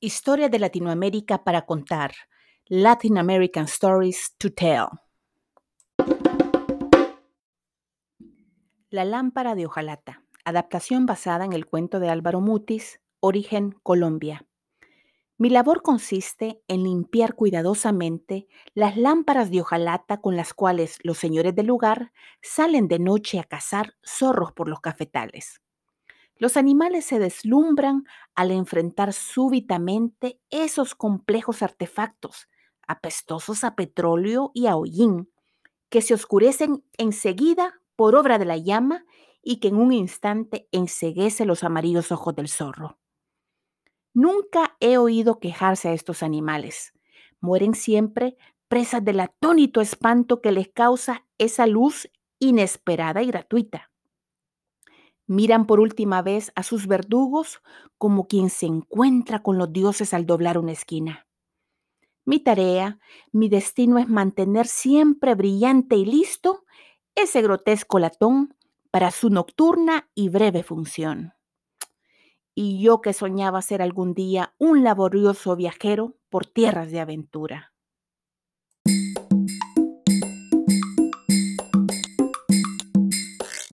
Historia de Latinoamérica para contar. Latin American Stories to Tell. La lámpara de hojalata. Adaptación basada en el cuento de Álvaro Mutis, Origen Colombia. Mi labor consiste en limpiar cuidadosamente las lámparas de hojalata con las cuales los señores del lugar salen de noche a cazar zorros por los cafetales. Los animales se deslumbran al enfrentar súbitamente esos complejos artefactos, apestosos a petróleo y a hollín, que se oscurecen enseguida por obra de la llama y que en un instante enseguece los amarillos ojos del zorro. Nunca he oído quejarse a estos animales. Mueren siempre presas del atónito espanto que les causa esa luz inesperada y gratuita miran por última vez a sus verdugos como quien se encuentra con los dioses al doblar una esquina. Mi tarea, mi destino es mantener siempre brillante y listo ese grotesco latón para su nocturna y breve función. Y yo que soñaba ser algún día un laborioso viajero por tierras de aventura.